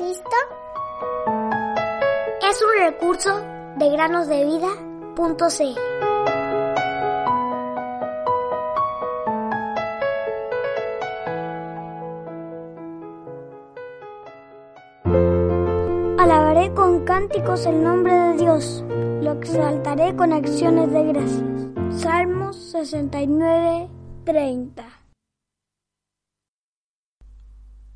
Cristo? Es un recurso de granosdevida.cl. Alabaré con cánticos el nombre de Dios, lo exaltaré con acciones de gracias. Salmos 69, 30.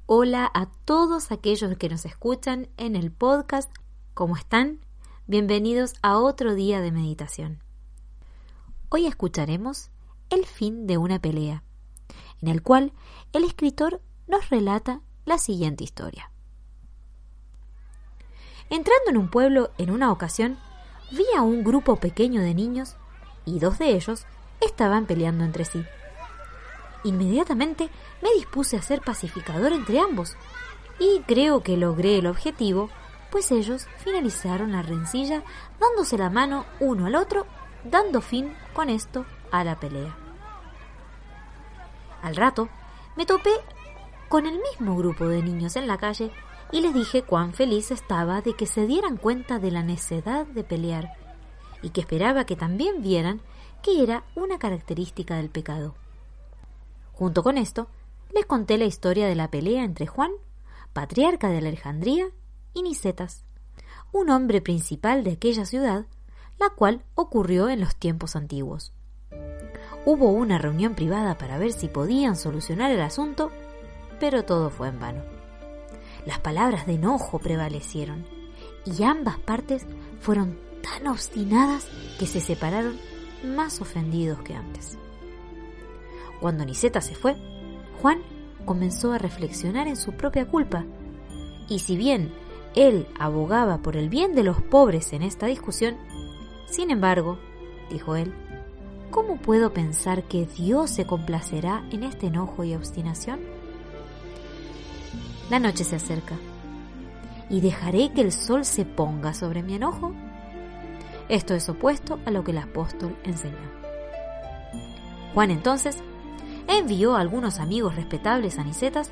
Hola a todos aquellos que nos escuchan en el podcast. ¿Cómo están? Bienvenidos a otro día de meditación. Hoy escucharemos el fin de una pelea, en el cual el escritor nos relata la siguiente historia. Entrando en un pueblo en una ocasión, vi a un grupo pequeño de niños y dos de ellos estaban peleando entre sí. Inmediatamente me dispuse a ser pacificador entre ambos y creo que logré el objetivo, pues ellos finalizaron la rencilla dándose la mano uno al otro, dando fin con esto a la pelea. Al rato me topé con el mismo grupo de niños en la calle y les dije cuán feliz estaba de que se dieran cuenta de la necedad de pelear y que esperaba que también vieran que era una característica del pecado. Junto con esto, les conté la historia de la pelea entre Juan, patriarca de Alejandría, y Nicetas, un hombre principal de aquella ciudad, la cual ocurrió en los tiempos antiguos. Hubo una reunión privada para ver si podían solucionar el asunto, pero todo fue en vano. Las palabras de enojo prevalecieron y ambas partes fueron tan obstinadas que se separaron más ofendidos que antes. Cuando Niceta se fue, Juan comenzó a reflexionar en su propia culpa, y si bien él abogaba por el bien de los pobres en esta discusión, sin embargo, dijo él, ¿cómo puedo pensar que Dios se complacerá en este enojo y obstinación? La noche se acerca. ¿Y dejaré que el sol se ponga sobre mi enojo? Esto es opuesto a lo que el apóstol enseñó. Juan entonces envió a algunos amigos respetables a Nicetas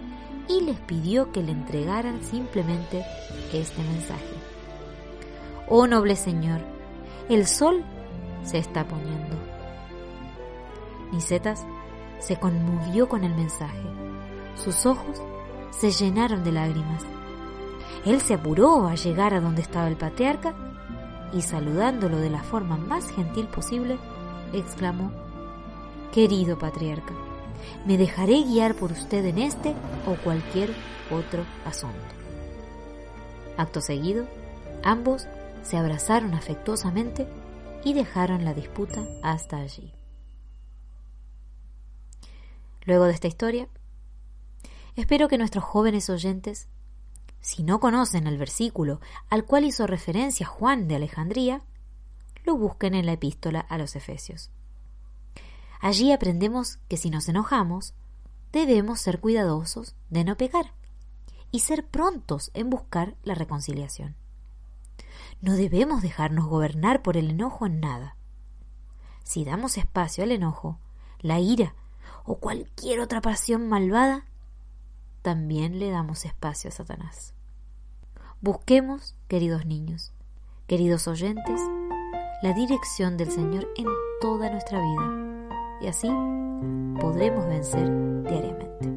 y les pidió que le entregaran simplemente este mensaje. Oh noble Señor, el sol se está poniendo. Nicetas se conmovió con el mensaje. Sus ojos se llenaron de lágrimas. Él se apuró a llegar a donde estaba el patriarca y saludándolo de la forma más gentil posible, exclamó, Querido patriarca, me dejaré guiar por usted en este o cualquier otro asunto. Acto seguido, ambos se abrazaron afectuosamente y dejaron la disputa hasta allí. Luego de esta historia, espero que nuestros jóvenes oyentes si no conocen el versículo al cual hizo referencia Juan de Alejandría, lo busquen en la epístola a los Efesios. Allí aprendemos que si nos enojamos, debemos ser cuidadosos de no pecar y ser prontos en buscar la reconciliación. No debemos dejarnos gobernar por el enojo en nada. Si damos espacio al enojo, la ira o cualquier otra pasión malvada, también le damos espacio a Satanás. Busquemos, queridos niños, queridos oyentes, la dirección del Señor en toda nuestra vida y así podremos vencer diariamente.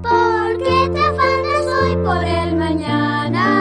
Porque te afanas hoy por el mañana.